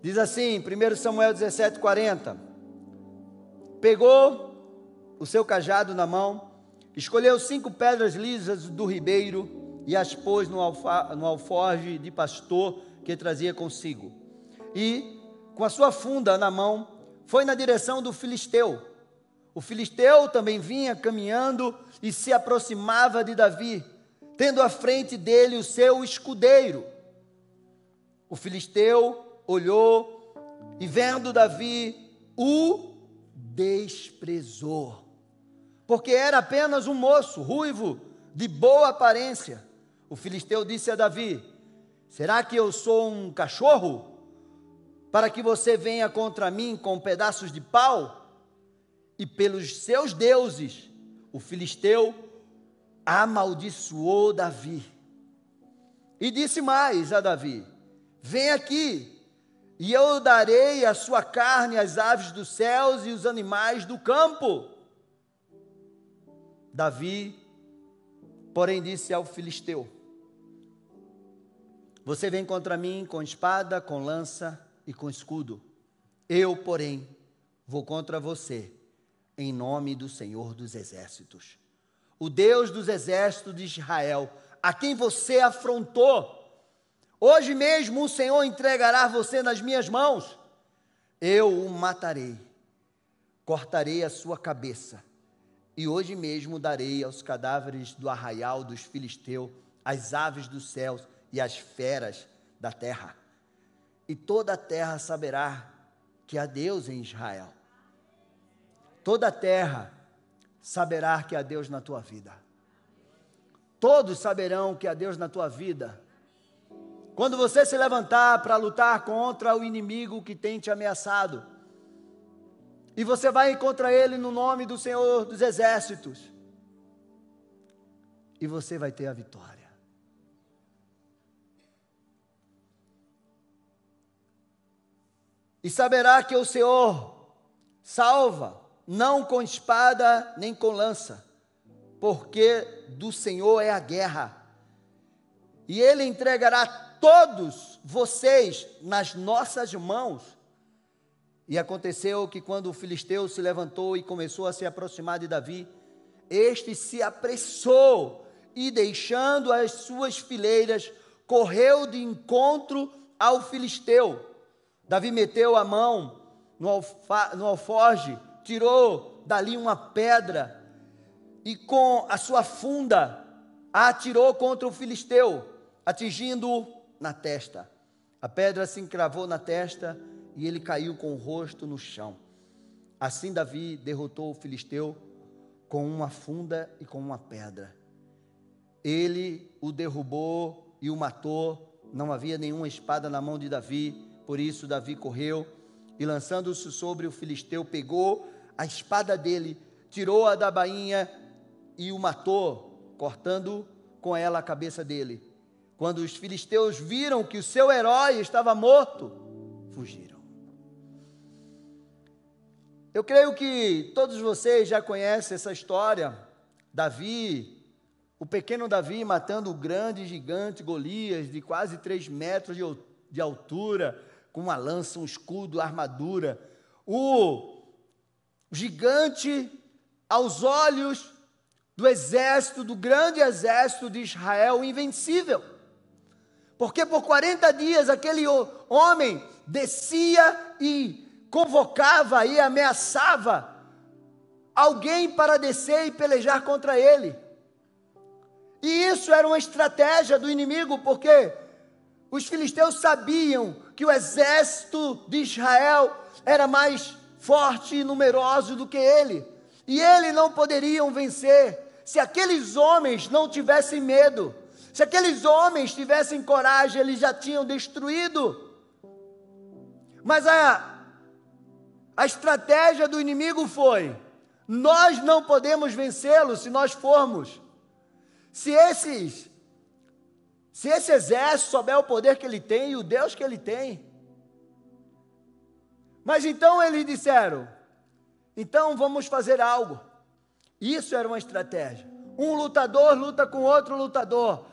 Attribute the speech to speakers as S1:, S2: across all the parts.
S1: Diz assim, 1 Samuel 17, 40. Pegou o seu cajado na mão, escolheu cinco pedras lisas do ribeiro e as pôs no, alfa, no alforge de pastor que trazia consigo. E, com a sua funda na mão, foi na direção do filisteu. O filisteu também vinha caminhando e se aproximava de Davi, tendo à frente dele o seu escudeiro. O filisteu olhou e, vendo Davi, o desprezou, porque era apenas um moço ruivo, de boa aparência. O filisteu disse a Davi: Será que eu sou um cachorro? Para que você venha contra mim com pedaços de pau? E pelos seus deuses, o filisteu amaldiçoou Davi. E disse mais a Davi: Vem aqui, e eu darei a sua carne às aves dos céus e os animais do campo. Davi, porém, disse ao filisteu: Você vem contra mim com espada, com lança e com escudo. Eu, porém, vou contra você, em nome do Senhor dos Exércitos, o Deus dos exércitos de Israel, a quem você afrontou Hoje mesmo o Senhor entregará você nas minhas mãos. Eu o matarei, cortarei a sua cabeça, e hoje mesmo darei aos cadáveres do arraial dos filisteus, as aves dos céus e as feras da terra. E toda a terra saberá que há Deus em Israel. Toda a terra saberá que há Deus na tua vida. Todos saberão que há Deus na tua vida quando você se levantar para lutar contra o inimigo que tem te ameaçado, e você vai contra ele no nome do Senhor dos Exércitos, e você vai ter a vitória. E saberá que o Senhor salva, não com espada nem com lança, porque do Senhor é a guerra, e Ele entregará todos vocês nas nossas mãos. E aconteceu que quando o filisteu se levantou e começou a se aproximar de Davi, este se apressou e, deixando as suas fileiras, correu de encontro ao filisteu. Davi meteu a mão no, alfa, no alforge, tirou dali uma pedra e, com a sua funda, a atirou contra o filisteu, atingindo-o na testa. A pedra se encravou na testa e ele caiu com o rosto no chão. Assim Davi derrotou o filisteu com uma funda e com uma pedra. Ele o derrubou e o matou. Não havia nenhuma espada na mão de Davi, por isso Davi correu e lançando-se sobre o filisteu, pegou a espada dele, tirou-a da bainha e o matou, cortando com ela a cabeça dele. Quando os filisteus viram que o seu herói estava morto, fugiram. Eu creio que todos vocês já conhecem essa história. Davi, o pequeno Davi matando o grande gigante Golias, de quase três metros de altura, com uma lança, um escudo, armadura. O gigante, aos olhos do exército, do grande exército de Israel, invencível. Porque por 40 dias aquele homem descia e convocava e ameaçava alguém para descer e pelejar contra ele. E isso era uma estratégia do inimigo, porque os filisteus sabiam que o exército de Israel era mais forte e numeroso do que ele, e eles não poderiam vencer se aqueles homens não tivessem medo. Se aqueles homens tivessem coragem, eles já tinham destruído. Mas a, a estratégia do inimigo foi: nós não podemos vencê-lo se nós formos. Se esses, se esse exército souber o poder que ele tem e o Deus que ele tem. Mas então eles disseram: então vamos fazer algo. Isso era uma estratégia. Um lutador luta com outro lutador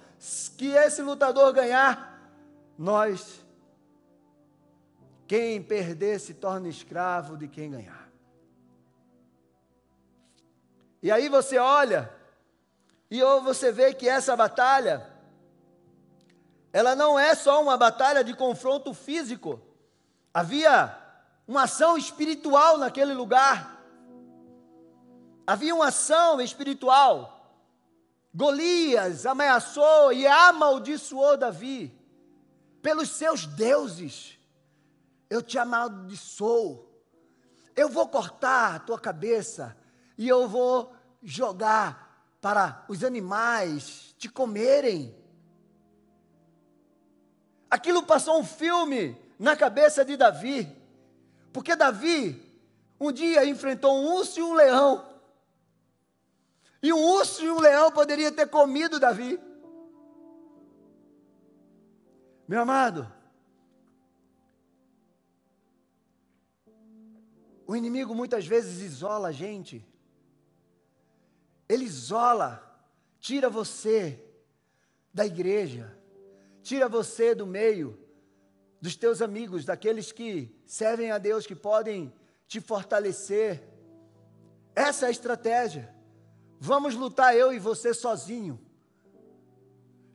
S1: que esse lutador ganhar, nós Quem perder se torna escravo de quem ganhar. E aí você olha e você vê que essa batalha ela não é só uma batalha de confronto físico. Havia uma ação espiritual naquele lugar. Havia uma ação espiritual. Golias ameaçou e amaldiçoou Davi pelos seus deuses. Eu te amaldiçoo. Eu vou cortar a tua cabeça e eu vou jogar para os animais te comerem. Aquilo passou um filme na cabeça de Davi, porque Davi um dia enfrentou um urso e um leão. E um urso e um leão poderia ter comido Davi. Meu amado, o inimigo muitas vezes isola a gente. Ele isola, tira você da igreja, tira você do meio dos teus amigos, daqueles que servem a Deus, que podem te fortalecer. Essa é a estratégia. Vamos lutar eu e você sozinho.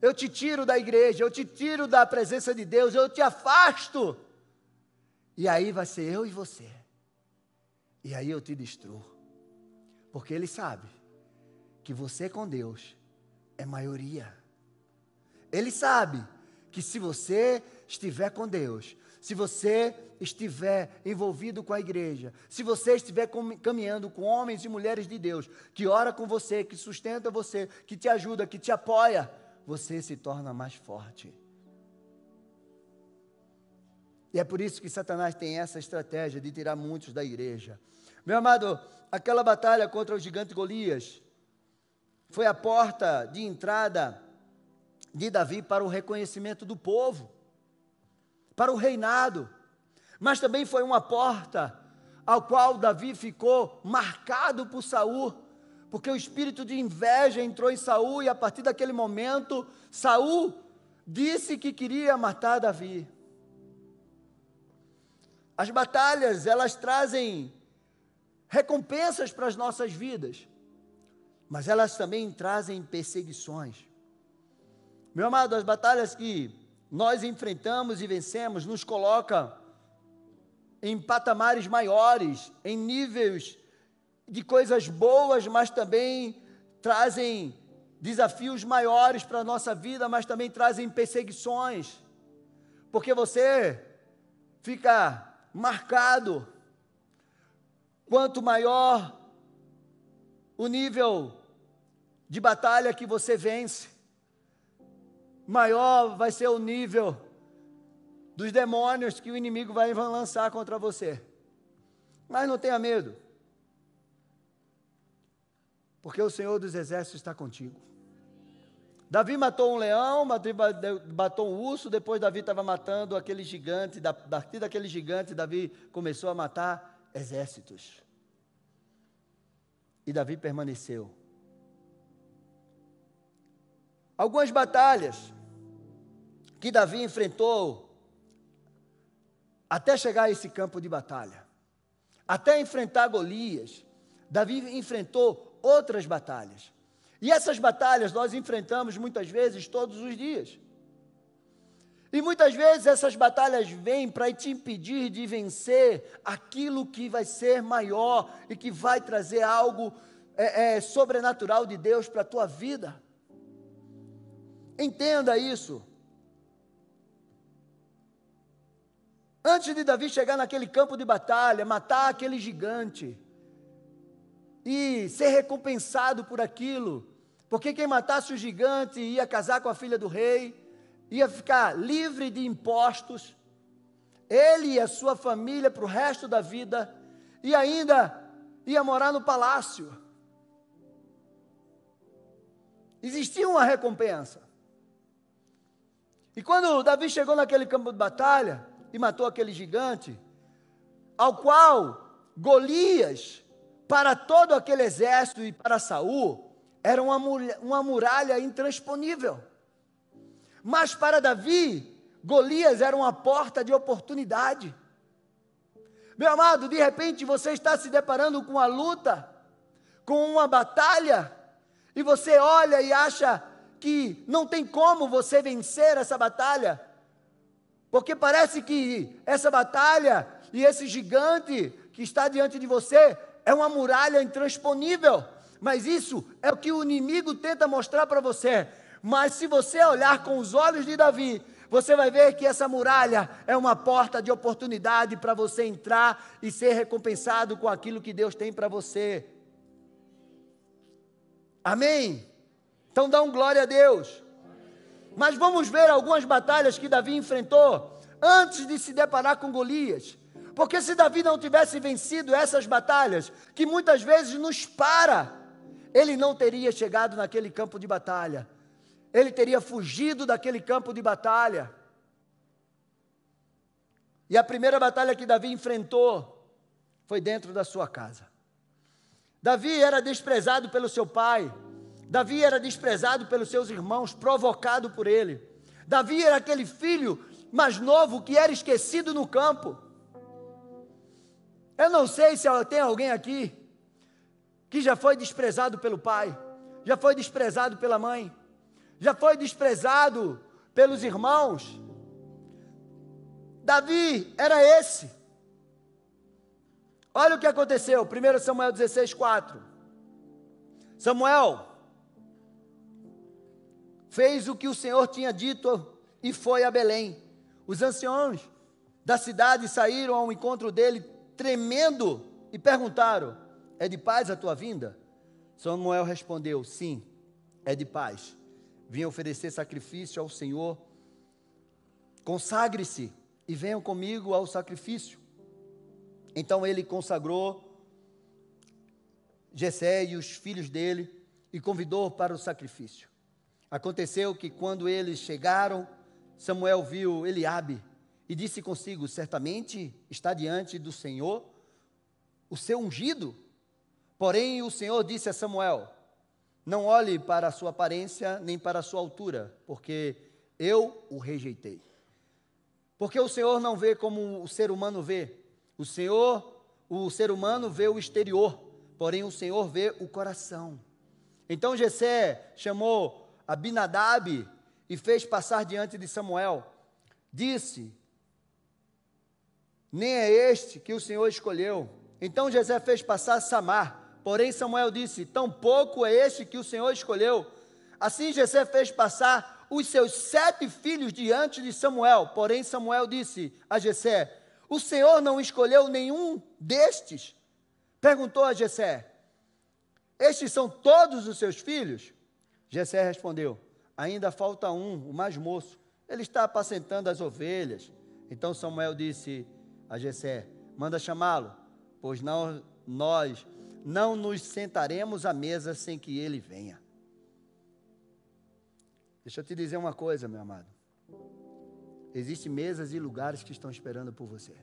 S1: Eu te tiro da igreja, eu te tiro da presença de Deus, eu te afasto. E aí vai ser eu e você. E aí eu te destruo. Porque ele sabe que você com Deus é maioria. Ele sabe que se você estiver com Deus, se você estiver envolvido com a igreja, se você estiver caminhando com homens e mulheres de Deus, que ora com você, que sustenta você, que te ajuda, que te apoia, você se torna mais forte. E é por isso que Satanás tem essa estratégia de tirar muitos da igreja. Meu amado, aquela batalha contra o gigante Golias foi a porta de entrada de Davi para o reconhecimento do povo para o reinado, mas também foi uma porta ao qual Davi ficou marcado por Saul, porque o espírito de inveja entrou em Saul e a partir daquele momento Saul disse que queria matar Davi. As batalhas, elas trazem recompensas para as nossas vidas, mas elas também trazem perseguições. Meu amado, as batalhas que nós enfrentamos e vencemos nos coloca em patamares maiores, em níveis de coisas boas, mas também trazem desafios maiores para a nossa vida, mas também trazem perseguições, porque você fica marcado. Quanto maior o nível de batalha que você vence, maior vai ser o nível dos demônios que o inimigo vai lançar contra você. Mas não tenha medo, porque o Senhor dos Exércitos está contigo. Davi matou um leão, matou um urso, depois Davi estava matando aquele gigante, da partir daquele gigante, Davi começou a matar exércitos. E Davi permaneceu. Algumas batalhas que Davi enfrentou até chegar a esse campo de batalha. Até enfrentar Golias, Davi enfrentou outras batalhas. E essas batalhas nós enfrentamos muitas vezes todos os dias. E muitas vezes essas batalhas vêm para te impedir de vencer aquilo que vai ser maior e que vai trazer algo é, é, sobrenatural de Deus para a tua vida. Entenda isso. Antes de Davi chegar naquele campo de batalha, matar aquele gigante e ser recompensado por aquilo, porque quem matasse o gigante ia casar com a filha do rei, ia ficar livre de impostos, ele e a sua família para o resto da vida, e ainda ia morar no palácio. Existia uma recompensa. E quando Davi chegou naquele campo de batalha, e matou aquele gigante, ao qual Golias, para todo aquele exército e para Saul, era uma, uma muralha intransponível. Mas para Davi, Golias era uma porta de oportunidade. Meu amado, de repente você está se deparando com uma luta, com uma batalha, e você olha e acha que não tem como você vencer essa batalha, porque parece que essa batalha e esse gigante que está diante de você é uma muralha intransponível. Mas isso é o que o inimigo tenta mostrar para você. Mas se você olhar com os olhos de Davi, você vai ver que essa muralha é uma porta de oportunidade para você entrar e ser recompensado com aquilo que Deus tem para você. Amém? Então dá um glória a Deus. Mas vamos ver algumas batalhas que Davi enfrentou antes de se deparar com Golias. Porque se Davi não tivesse vencido essas batalhas, que muitas vezes nos para, ele não teria chegado naquele campo de batalha. Ele teria fugido daquele campo de batalha. E a primeira batalha que Davi enfrentou foi dentro da sua casa. Davi era desprezado pelo seu pai. Davi era desprezado pelos seus irmãos, provocado por ele. Davi era aquele filho mais novo que era esquecido no campo. Eu não sei se tem alguém aqui que já foi desprezado pelo pai, já foi desprezado pela mãe, já foi desprezado pelos irmãos. Davi era esse. Olha o que aconteceu, 1 Samuel 16, 4. Samuel fez o que o Senhor tinha dito e foi a Belém. Os anciãos da cidade saíram ao encontro dele, tremendo, e perguntaram: É de paz a tua vinda? Samuel respondeu: Sim, é de paz. Vim oferecer sacrifício ao Senhor. Consagre-se e venham comigo ao sacrifício. Então ele consagrou Jessé e os filhos dele e convidou para o sacrifício. Aconteceu que quando eles chegaram, Samuel viu Eliabe e disse consigo: Certamente está diante do Senhor o seu ungido. Porém, o Senhor disse a Samuel: Não olhe para a sua aparência nem para a sua altura, porque eu o rejeitei. Porque o Senhor não vê como o ser humano vê. O Senhor, o ser humano vê o exterior, porém o Senhor vê o coração. Então Jessé chamou Abinadab e fez passar diante de Samuel. Disse: Nem é este que o Senhor escolheu. Então Jessé fez passar Samar. Porém Samuel disse: Tampouco é este que o Senhor escolheu. Assim Jessé fez passar os seus sete filhos diante de Samuel. Porém Samuel disse a Jessé: O Senhor não escolheu nenhum destes? Perguntou a Jessé: Estes são todos os seus filhos? Jessé respondeu: Ainda falta um, o mais moço. Ele está apacentando as ovelhas. Então Samuel disse a Jessé: Manda chamá-lo, pois não nós não nos sentaremos à mesa sem que ele venha. Deixa eu te dizer uma coisa, meu amado. Existem mesas e lugares que estão esperando por você.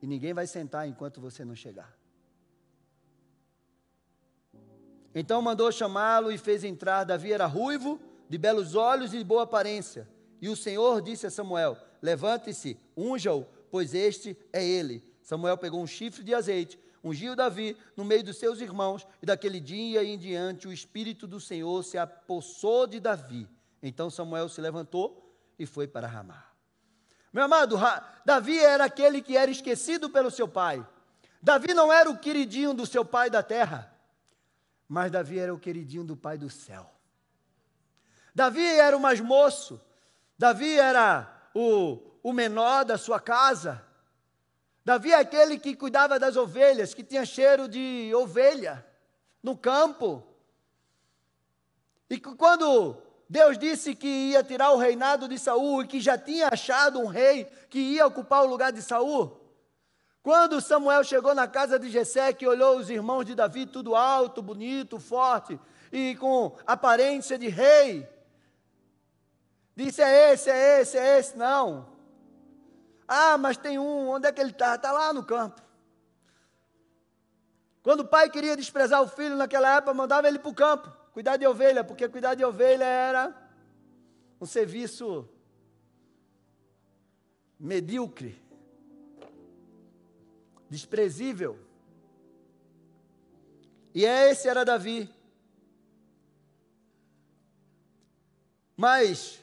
S1: E ninguém vai sentar enquanto você não chegar. Então mandou chamá-lo e fez entrar. Davi era ruivo, de belos olhos e de boa aparência. E o Senhor disse a Samuel: Levante-se, unja-o, pois este é ele. Samuel pegou um chifre de azeite, ungiu Davi no meio dos seus irmãos, e daquele dia em diante o Espírito do Senhor se apossou de Davi. Então Samuel se levantou e foi para Ramá. Meu amado, Davi era aquele que era esquecido pelo seu pai. Davi não era o queridinho do seu pai da terra. Mas Davi era o queridinho do Pai do céu. Davi era o mais moço. Davi era o, o menor da sua casa. Davi é aquele que cuidava das ovelhas, que tinha cheiro de ovelha no campo. E quando Deus disse que ia tirar o reinado de Saul e que já tinha achado um rei que ia ocupar o lugar de Saul, quando Samuel chegou na casa de Jessé, que olhou os irmãos de Davi, tudo alto, bonito, forte e com aparência de rei, disse: É esse, é esse, é esse. Não. Ah, mas tem um, onde é que ele está? Está lá no campo. Quando o pai queria desprezar o filho naquela época, mandava ele para o campo, cuidar de ovelha, porque cuidar de ovelha era um serviço medíocre. Desprezível. E esse era Davi. Mas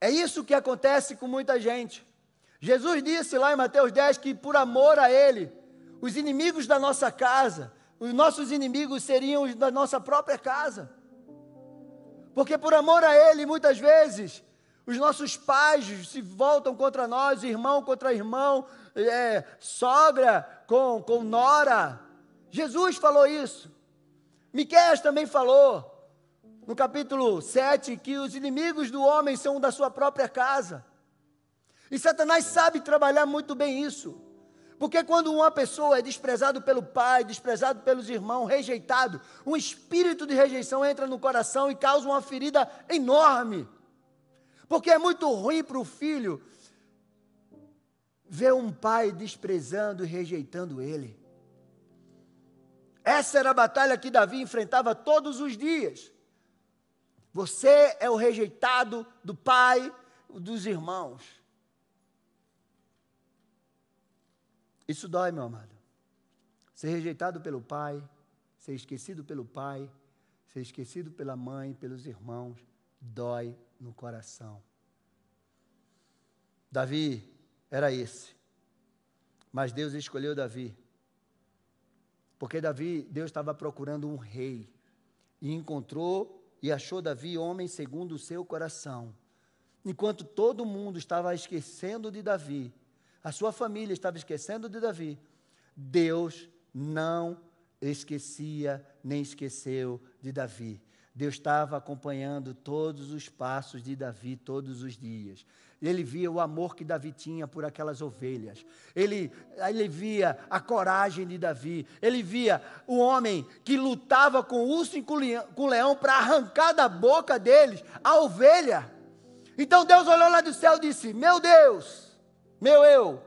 S1: é isso que acontece com muita gente. Jesus disse lá em Mateus 10 que por amor a Ele, os inimigos da nossa casa, os nossos inimigos seriam os da nossa própria casa. Porque por amor a Ele, muitas vezes, os nossos pais se voltam contra nós, irmão contra irmão, é, sogra com, com nora. Jesus falou isso. Miqueias também falou no capítulo 7, que os inimigos do homem são da sua própria casa. E Satanás sabe trabalhar muito bem isso. Porque quando uma pessoa é desprezado pelo pai, desprezado pelos irmãos, rejeitado, um espírito de rejeição entra no coração e causa uma ferida enorme. Porque é muito ruim para o filho ver um pai desprezando e rejeitando ele. Essa era a batalha que Davi enfrentava todos os dias. Você é o rejeitado do pai, dos irmãos. Isso dói, meu amado. Ser rejeitado pelo pai, ser esquecido pelo pai, ser esquecido pela mãe, pelos irmãos, dói no coração. Davi era esse. Mas Deus escolheu Davi. Porque Davi, Deus estava procurando um rei. E encontrou e achou Davi homem segundo o seu coração. Enquanto todo mundo estava esquecendo de Davi, a sua família estava esquecendo de Davi, Deus não esquecia nem esqueceu de Davi. Deus estava acompanhando todos os passos de Davi todos os dias. Ele via o amor que Davi tinha por aquelas ovelhas. Ele, ele via a coragem de Davi. Ele via o homem que lutava com o urso e com o leão para arrancar da boca deles a ovelha. Então Deus olhou lá do céu e disse: Meu Deus, meu eu.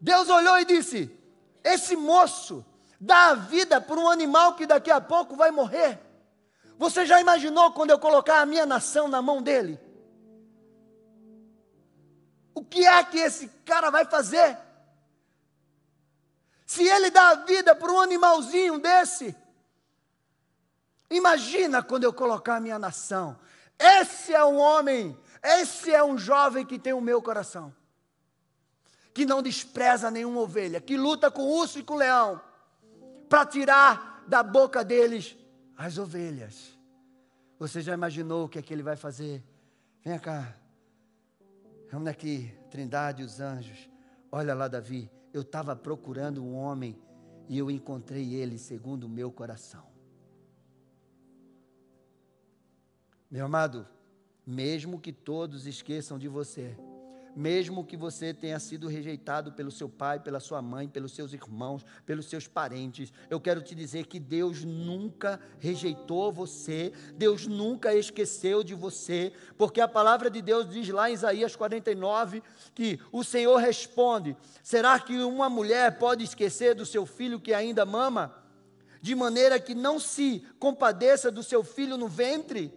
S1: Deus olhou e disse: Esse moço dá a vida por um animal que daqui a pouco vai morrer. Você já imaginou quando eu colocar a minha nação na mão dele? O que é que esse cara vai fazer? Se ele dá a vida por um animalzinho desse, imagina quando eu colocar a minha nação. Esse é um homem, esse é um jovem que tem o meu coração, que não despreza nenhuma ovelha, que luta com o urso e com o leão, para tirar da boca deles as ovelhas. Você já imaginou o que é que ele vai fazer? Vem cá. Vamos aqui, Trindade os anjos. Olha lá, Davi. Eu estava procurando um homem e eu encontrei ele segundo o meu coração. Meu amado, mesmo que todos esqueçam de você, mesmo que você tenha sido rejeitado pelo seu pai, pela sua mãe, pelos seus irmãos, pelos seus parentes, eu quero te dizer que Deus nunca rejeitou você, Deus nunca esqueceu de você, porque a palavra de Deus diz lá em Isaías 49 que o Senhor responde: será que uma mulher pode esquecer do seu filho que ainda mama? De maneira que não se compadeça do seu filho no ventre?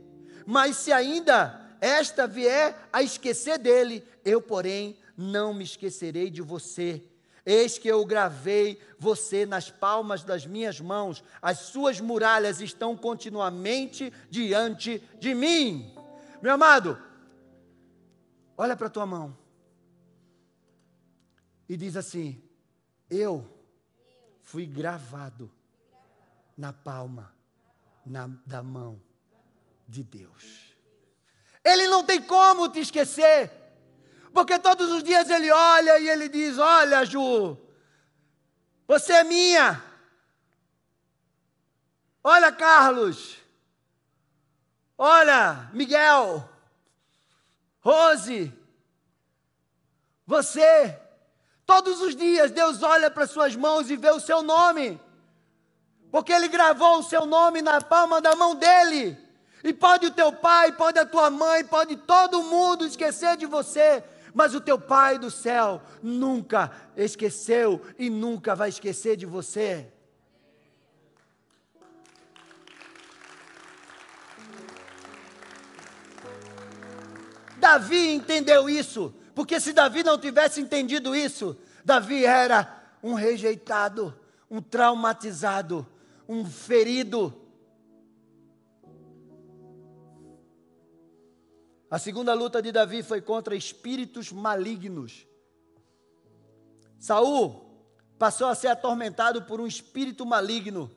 S1: Mas se ainda esta vier a esquecer dele, eu, porém, não me esquecerei de você. Eis que eu gravei você nas palmas das minhas mãos, as suas muralhas estão continuamente diante de mim. Meu amado, olha para a tua mão e diz assim: Eu fui gravado na palma na, da mão de Deus. Ele não tem como te esquecer. Porque todos os dias ele olha e ele diz: Olha, Ju, você é minha. Olha, Carlos. Olha, Miguel. Rose. Você. Todos os dias Deus olha para suas mãos e vê o seu nome. Porque Ele gravou o seu nome na palma da mão dele. E pode o teu pai, pode a tua mãe, pode todo mundo esquecer de você, mas o teu pai do céu nunca esqueceu e nunca vai esquecer de você. Davi entendeu isso, porque se Davi não tivesse entendido isso, Davi era um rejeitado, um traumatizado, um ferido. A segunda luta de Davi foi contra espíritos malignos. Saul passou a ser atormentado por um espírito maligno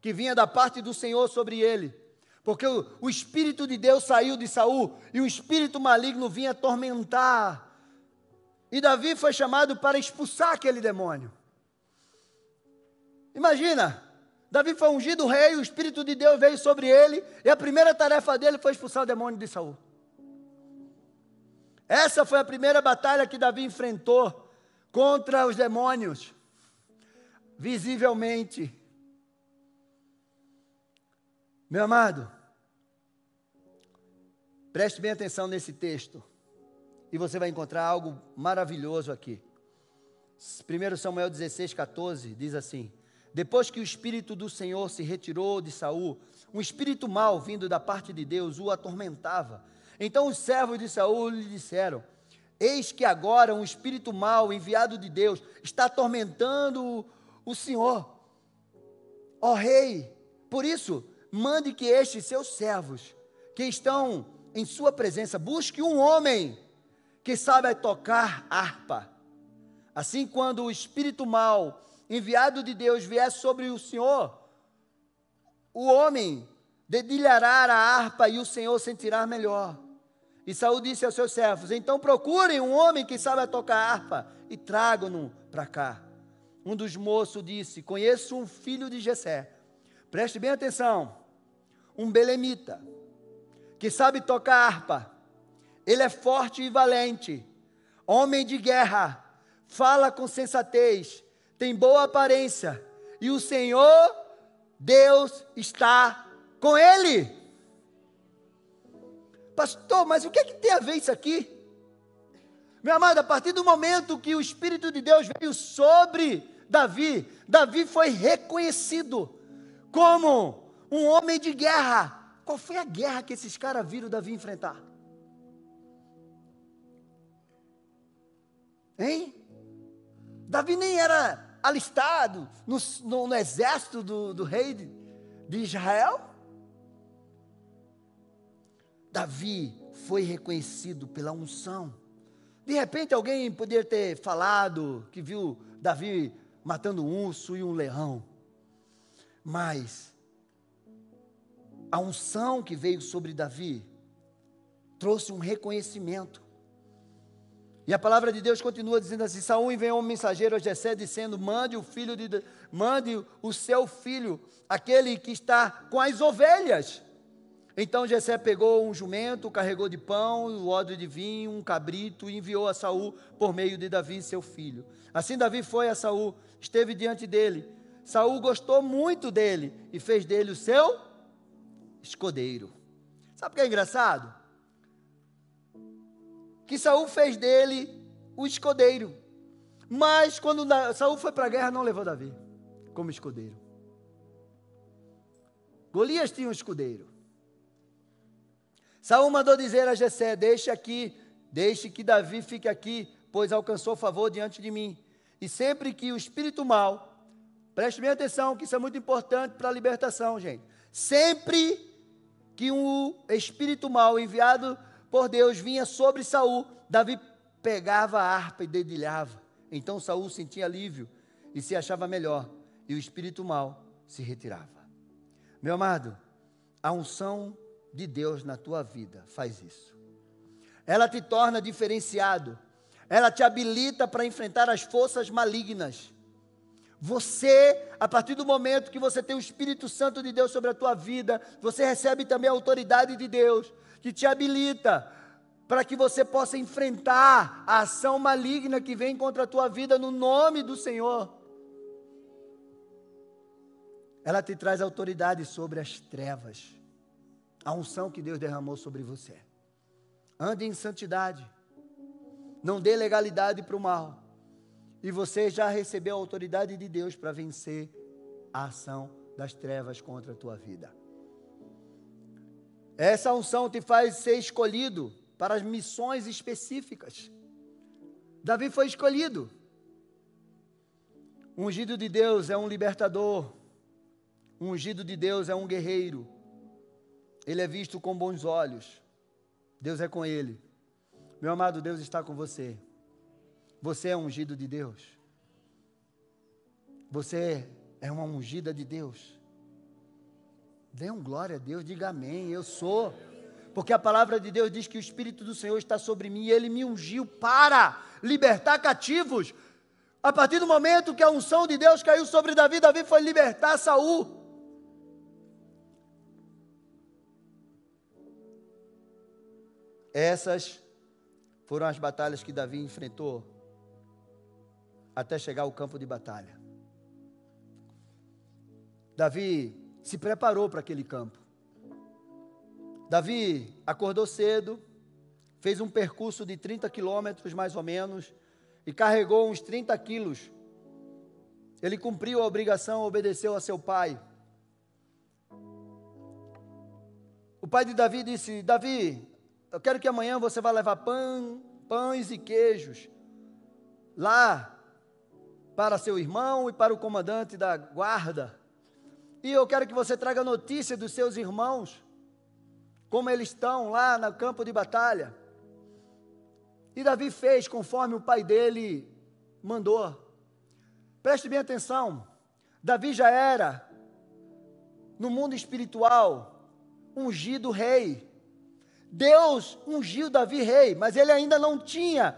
S1: que vinha da parte do Senhor sobre ele. Porque o, o espírito de Deus saiu de Saul e o espírito maligno vinha atormentar. E Davi foi chamado para expulsar aquele demônio. Imagina, Davi foi ungido rei, o espírito de Deus veio sobre ele e a primeira tarefa dele foi expulsar o demônio de Saul. Essa foi a primeira batalha que Davi enfrentou contra os demônios, visivelmente. Meu amado, preste bem atenção nesse texto e você vai encontrar algo maravilhoso aqui. 1 Samuel 16, 14 diz assim: Depois que o espírito do Senhor se retirou de Saul, um espírito mau vindo da parte de Deus o atormentava. Então os servos de Saul lhe disseram: Eis que agora um espírito mau enviado de Deus está atormentando o Senhor. Ó rei, por isso mande que estes seus servos, que estão em sua presença, busque um homem que sabe tocar harpa. Assim, quando o espírito mau, enviado de Deus, vier sobre o Senhor, o homem dedilhará a harpa e o Senhor sentirá melhor. E Saul disse aos seus servos: Então procurem um homem que sabe tocar harpa e tragam-no para cá. Um dos moços disse: Conheço um filho de Jessé. Preste bem atenção um belemita, que sabe tocar harpa. Ele é forte e valente, homem de guerra, fala com sensatez, tem boa aparência, e o Senhor, Deus, está com ele. Pastor, mas o que, é que tem a ver isso aqui? Meu amado, a partir do momento que o Espírito de Deus veio sobre Davi, Davi foi reconhecido como um homem de guerra. Qual foi a guerra que esses caras viram Davi enfrentar? Hein? Davi nem era alistado no, no, no exército do, do rei de, de Israel. Davi foi reconhecido pela unção. De repente alguém poderia ter falado que viu Davi matando um urso e um leão. Mas a unção que veio sobre Davi trouxe um reconhecimento. E a palavra de Deus continua dizendo assim: Saúl enviou um mensageiro a Jessé dizendo: Mande o filho de mande o seu filho, aquele que está com as ovelhas. Então Jessé pegou um jumento, carregou de pão, o odre de vinho, um cabrito e enviou a Saul por meio de Davi, seu filho. Assim Davi foi a Saul, esteve diante dele. Saul gostou muito dele e fez dele o seu escudeiro. Sabe o que é engraçado? Que Saul fez dele o escudeiro. Mas quando Saul foi para a guerra, não levou Davi como escudeiro. Golias tinha um escudeiro. Saul mandou dizer a Jessé: Deixe aqui, deixe que Davi fique aqui, pois alcançou favor diante de mim. E sempre que o espírito mal, preste bem atenção, que isso é muito importante para a libertação, gente. Sempre que um espírito mau enviado por Deus vinha sobre Saul, Davi pegava a harpa e dedilhava. Então Saul sentia alívio e se achava melhor, e o espírito mau se retirava. Meu amado, a unção de Deus na tua vida faz isso. Ela te torna diferenciado. Ela te habilita para enfrentar as forças malignas. Você, a partir do momento que você tem o Espírito Santo de Deus sobre a tua vida, você recebe também a autoridade de Deus, que te habilita para que você possa enfrentar a ação maligna que vem contra a tua vida no nome do Senhor. Ela te traz autoridade sobre as trevas, a unção que Deus derramou sobre você. Ande em santidade, não dê legalidade para o mal e você já recebeu a autoridade de Deus para vencer a ação das trevas contra a tua vida. Essa unção te faz ser escolhido para as missões específicas. Davi foi escolhido. O ungido de Deus é um libertador. O ungido de Deus é um guerreiro. Ele é visto com bons olhos. Deus é com ele. Meu amado, Deus está com você. Você é ungido de Deus. Você é uma ungida de Deus. Dê um glória a Deus, diga amém. Eu sou. Porque a palavra de Deus diz que o Espírito do Senhor está sobre mim e ele me ungiu para libertar cativos. A partir do momento que a unção de Deus caiu sobre Davi, Davi foi libertar Saul. Essas foram as batalhas que Davi enfrentou até chegar ao campo de batalha. Davi se preparou para aquele campo. Davi acordou cedo, fez um percurso de 30 quilômetros mais ou menos e carregou uns 30 quilos. Ele cumpriu a obrigação, obedeceu a seu pai. O pai de Davi disse: Davi, eu quero que amanhã você vá levar pão, pães e queijos lá para seu irmão e para o comandante da guarda. E eu quero que você traga notícia dos seus irmãos como eles estão lá no campo de batalha. E Davi fez conforme o pai dele mandou. Preste bem atenção. Davi já era, no mundo espiritual, ungido rei. Deus ungiu Davi rei, mas ele ainda não tinha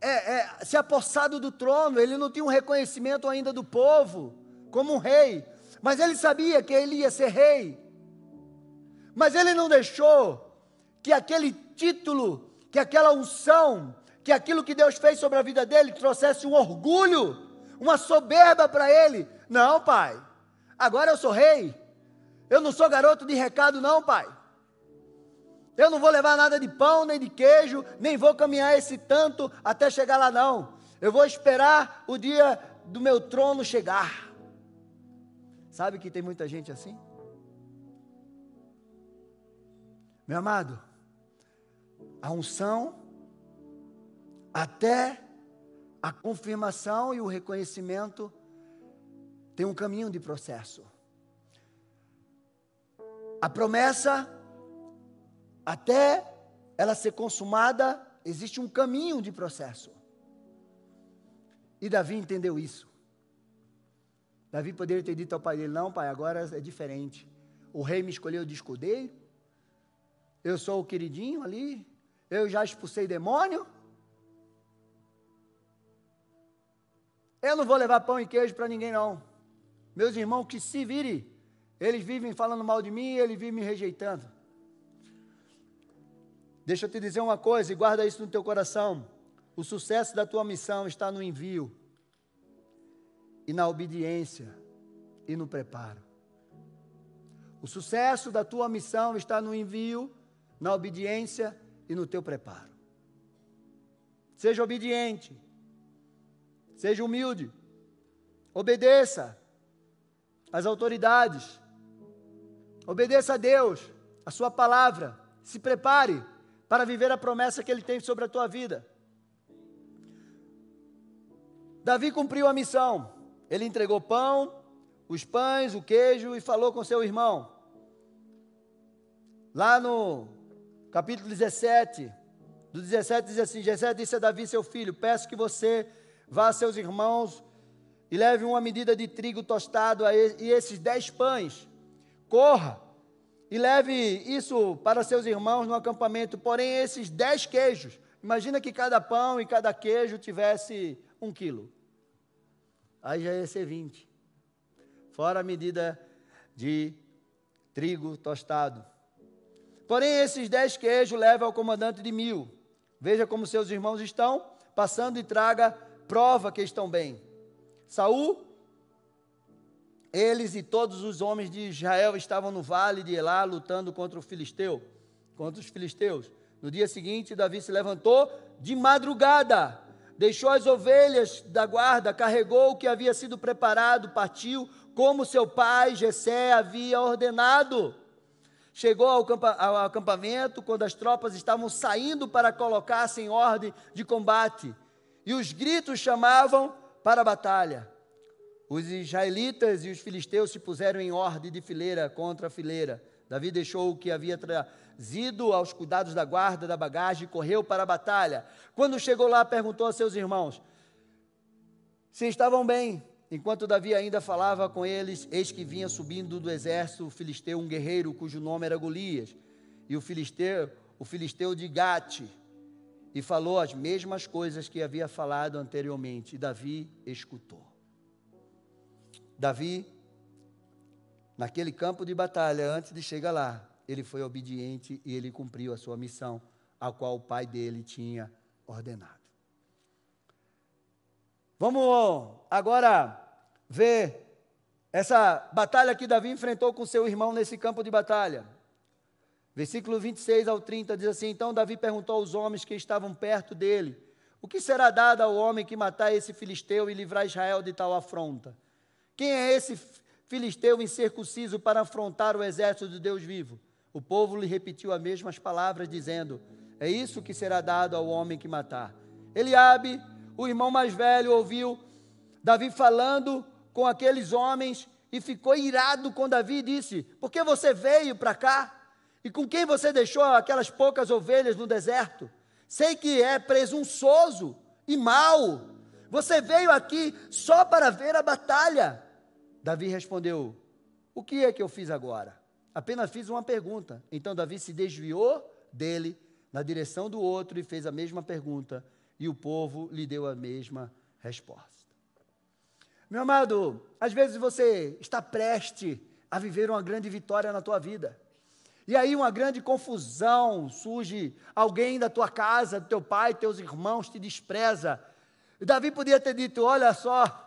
S1: é, é, se apossado do trono, ele não tinha um reconhecimento ainda do povo como um rei, mas ele sabia que ele ia ser rei. Mas ele não deixou que aquele título, que aquela unção, que aquilo que Deus fez sobre a vida dele trouxesse um orgulho, uma soberba para ele. Não, pai. Agora eu sou rei. Eu não sou garoto de recado, não, pai. Eu não vou levar nada de pão, nem de queijo, nem vou caminhar esse tanto até chegar lá, não. Eu vou esperar o dia do meu trono chegar. Sabe que tem muita gente assim? Meu amado, a unção, até a confirmação e o reconhecimento, tem um caminho de processo. A promessa, até ela ser consumada, existe um caminho de processo. E Davi entendeu isso. Davi poderia ter dito ao pai dele: Não, pai, agora é diferente. O rei me escolheu de escudeiro, eu sou o queridinho ali, eu já expulsei demônio. Eu não vou levar pão e queijo para ninguém, não. Meus irmãos que se virem, eles vivem falando mal de mim, eles vivem me rejeitando. Deixa eu te dizer uma coisa e guarda isso no teu coração. O sucesso da tua missão está no envio, e na obediência, e no preparo. O sucesso da tua missão está no envio, na obediência e no teu preparo. Seja obediente, seja humilde, obedeça às autoridades, obedeça a Deus, a Sua palavra, se prepare para viver a promessa que Ele tem sobre a tua vida. Davi cumpriu a missão, ele entregou pão, os pães, o queijo e falou com seu irmão. Lá no capítulo 17, do 17 diz assim: 17 disse a Davi, seu filho: Peço que você vá a seus irmãos e leve uma medida de trigo tostado e esses dez pães. Corra e leve isso para seus irmãos no acampamento, porém esses dez queijos. Imagina que cada pão e cada queijo tivesse um quilo. Aí já ia ser 20. Fora a medida de trigo tostado. Porém, esses dez queijos leva ao comandante de mil. Veja como seus irmãos estão, passando e traga prova que estão bem. Saul, eles e todos os homens de Israel estavam no vale de Elá lutando contra o filisteu, contra os filisteus. No dia seguinte, Davi se levantou de madrugada, deixou as ovelhas da guarda, carregou o que havia sido preparado, partiu, como seu pai Jessé havia ordenado chegou ao, acampamento quando as tropas estavam saindo para colocar-se em ordem de combate, e os gritos chamavam para a batalha. Os israelitas e os filisteus se puseram em ordem de fileira contra fileira. Davi deixou o que havia trazido aos cuidados da guarda da bagagem e correu para a batalha. Quando chegou lá, perguntou a seus irmãos se estavam bem. Enquanto Davi ainda falava com eles, eis que vinha subindo do exército filisteu um guerreiro cujo nome era Golias, e o filisteu, o filisteu de Gate, e falou as mesmas coisas que havia falado anteriormente. E Davi escutou. Davi, naquele campo de batalha, antes de chegar lá, ele foi obediente e ele cumpriu a sua missão, a qual o pai dele tinha ordenado. Vamos agora ver essa batalha que Davi enfrentou com seu irmão nesse campo de batalha. Versículo 26 ao 30 diz assim: Então Davi perguntou aos homens que estavam perto dele: O que será dado ao homem que matar esse filisteu e livrar Israel de tal afronta? Quem é esse filisteu incircunciso para afrontar o exército de Deus vivo? O povo lhe repetiu as mesmas palavras, dizendo: É isso que será dado ao homem que matar. Eliabe, o irmão mais velho, ouviu Davi falando com aqueles homens e ficou irado com Davi e disse: Por que você veio para cá? E com quem você deixou aquelas poucas ovelhas no deserto? Sei que é presunçoso e mau. Você veio aqui só para ver a batalha. Davi respondeu: O que é que eu fiz agora? Apenas fiz uma pergunta. Então Davi se desviou dele na direção do outro e fez a mesma pergunta, e o povo lhe deu a mesma resposta. Meu amado, às vezes você está prestes a viver uma grande vitória na tua vida. E aí uma grande confusão surge, alguém da tua casa, do teu pai, teus irmãos te despreza. Davi podia ter dito: "Olha só,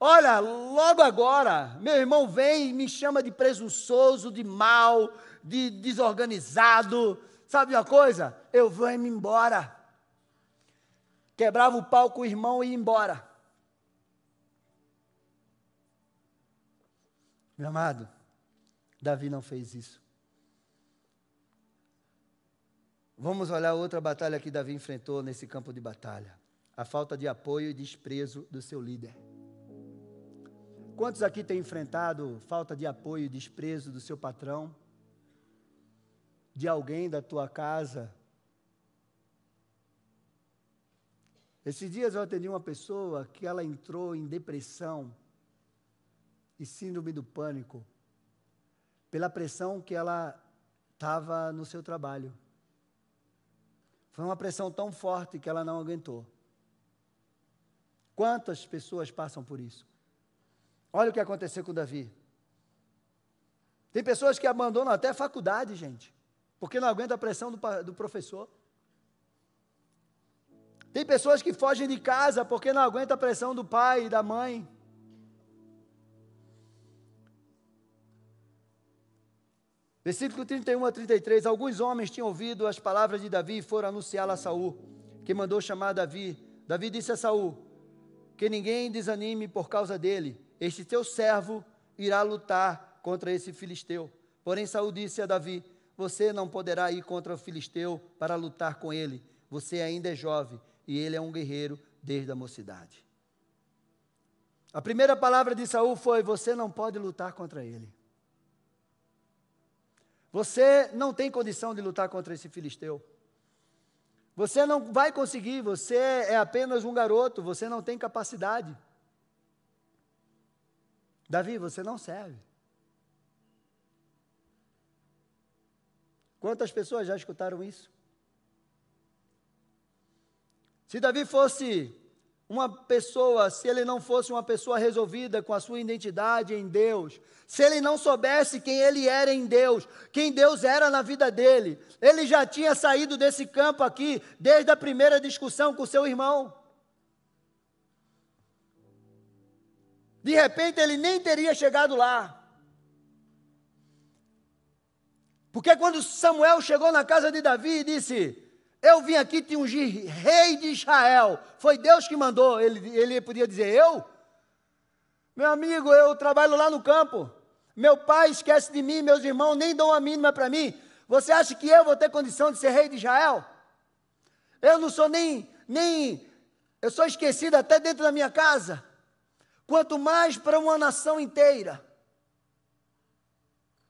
S1: Olha, logo agora, meu irmão vem e me chama de presunçoso, de mal, de desorganizado. Sabe uma coisa? Eu vou me embora. Quebrava o pau com o irmão e ia embora. Meu amado, Davi não fez isso. Vamos olhar outra batalha que Davi enfrentou nesse campo de batalha: a falta de apoio e desprezo do seu líder. Quantos aqui têm enfrentado falta de apoio e desprezo do seu patrão? De alguém da tua casa? Esses dias eu atendi uma pessoa que ela entrou em depressão e síndrome do pânico pela pressão que ela estava no seu trabalho. Foi uma pressão tão forte que ela não aguentou. Quantas pessoas passam por isso? Olha o que aconteceu com Davi. Tem pessoas que abandonam até a faculdade, gente, porque não aguenta a pressão do, do professor. Tem pessoas que fogem de casa porque não aguenta a pressão do pai e da mãe. Versículo 31 a 33. Alguns homens tinham ouvido as palavras de Davi e foram anunciá-la a Saul, que mandou chamar Davi. Davi disse a Saul: Que ninguém desanime por causa dele este teu servo irá lutar contra esse filisteu. Porém, Saul disse a Davi: Você não poderá ir contra o filisteu para lutar com ele. Você ainda é jovem e ele é um guerreiro desde a mocidade. A primeira palavra de Saul foi: Você não pode lutar contra ele. Você não tem condição de lutar contra esse filisteu. Você não vai conseguir, você é apenas um garoto, você não tem capacidade. Davi, você não serve. Quantas pessoas já escutaram isso? Se Davi fosse uma pessoa, se ele não fosse uma pessoa resolvida com a sua identidade em Deus, se ele não soubesse quem ele era em Deus, quem Deus era na vida dele, ele já tinha saído desse campo aqui desde a primeira discussão com seu irmão. De repente ele nem teria chegado lá. Porque quando Samuel chegou na casa de Davi e disse: Eu vim aqui te ungir rei de Israel, foi Deus que mandou. Ele, ele podia dizer: Eu? Meu amigo, eu trabalho lá no campo. meu pai esquece de mim, meus irmãos nem dão a mínima para mim. Você acha que eu vou ter condição de ser rei de Israel? Eu não sou nem, nem, eu sou esquecido até dentro da minha casa. Quanto mais para uma nação inteira.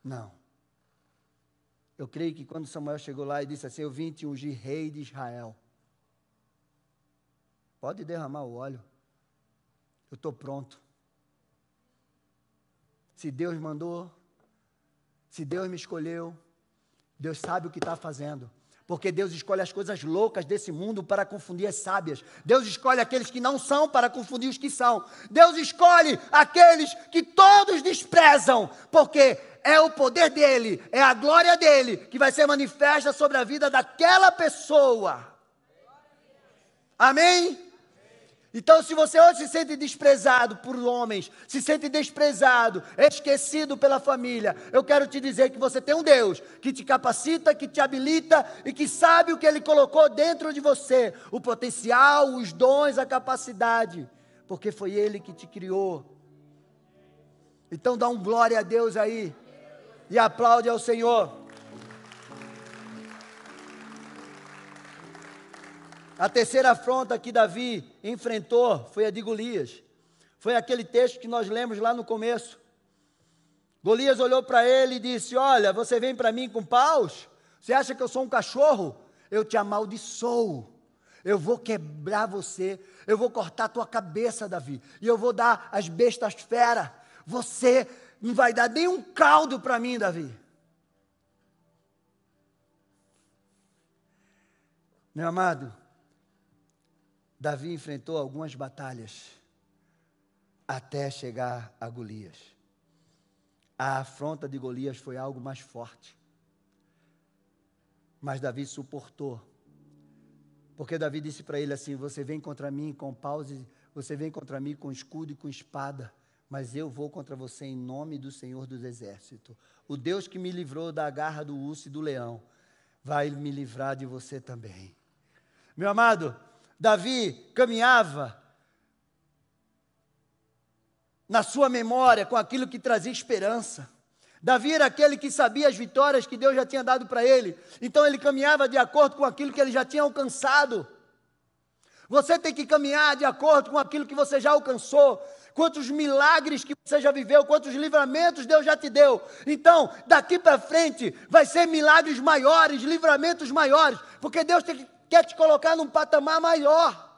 S1: Não. Eu creio que quando Samuel chegou lá e disse assim: Eu vim te ungir rei de Israel. Pode derramar o óleo. Eu estou pronto. Se Deus mandou, se Deus me escolheu, Deus sabe o que está fazendo. Porque Deus escolhe as coisas loucas desse mundo para confundir as sábias. Deus escolhe aqueles que não são para confundir os que são. Deus escolhe aqueles que todos desprezam, porque é o poder dele, é a glória dele que vai ser manifesta sobre a vida daquela pessoa. Amém? Então, se você hoje se sente desprezado por homens, se sente desprezado, esquecido pela família, eu quero te dizer que você tem um Deus que te capacita, que te habilita e que sabe o que Ele colocou dentro de você: o potencial, os dons, a capacidade, porque foi Ele que te criou. Então, dá um glória a Deus aí e aplaude ao Senhor. A terceira afronta que Davi enfrentou foi a de Golias. Foi aquele texto que nós lemos lá no começo. Golias olhou para ele e disse: Olha, você vem para mim com paus? Você acha que eu sou um cachorro? Eu te amaldiçoo. Eu vou quebrar você. Eu vou cortar a tua cabeça, Davi. E eu vou dar as bestas fera. Você não vai dar nenhum caldo para mim, Davi. Meu amado, Davi enfrentou algumas batalhas até chegar a Golias. A afronta de Golias foi algo mais forte. Mas Davi suportou. Porque Davi disse para ele assim: Você vem contra mim com paus, você vem contra mim com escudo e com espada, mas eu vou contra você em nome do Senhor dos Exércitos. O Deus que me livrou da garra do urso e do leão, vai me livrar de você também. Meu amado, Davi caminhava na sua memória com aquilo que trazia esperança. Davi era aquele que sabia as vitórias que Deus já tinha dado para ele, então ele caminhava de acordo com aquilo que ele já tinha alcançado. Você tem que caminhar de acordo com aquilo que você já alcançou, quantos milagres que você já viveu, quantos livramentos Deus já te deu. Então, daqui para frente, vai ser milagres maiores, livramentos maiores, porque Deus tem que quer te colocar num patamar maior.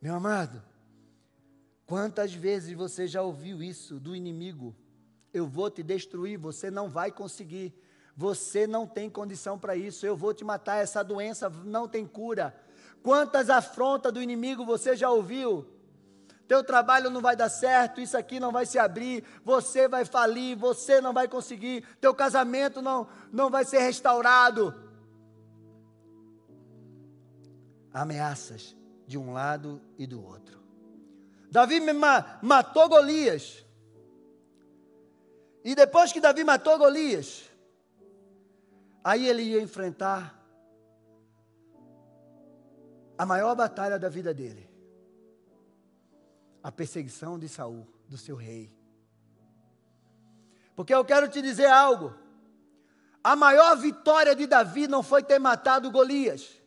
S1: Meu amado, quantas vezes você já ouviu isso do inimigo? Eu vou te destruir, você não vai conseguir. Você não tem condição para isso. Eu vou te matar, essa doença não tem cura. Quantas afrontas do inimigo você já ouviu? Teu trabalho não vai dar certo, isso aqui não vai se abrir, você vai falir, você não vai conseguir, teu casamento não, não vai ser restaurado ameaças de um lado e do outro. Davi matou Golias. E depois que Davi matou Golias, aí ele ia enfrentar a maior batalha da vida dele. A perseguição de Saul, do seu rei. Porque eu quero te dizer algo. A maior vitória de Davi não foi ter matado Golias.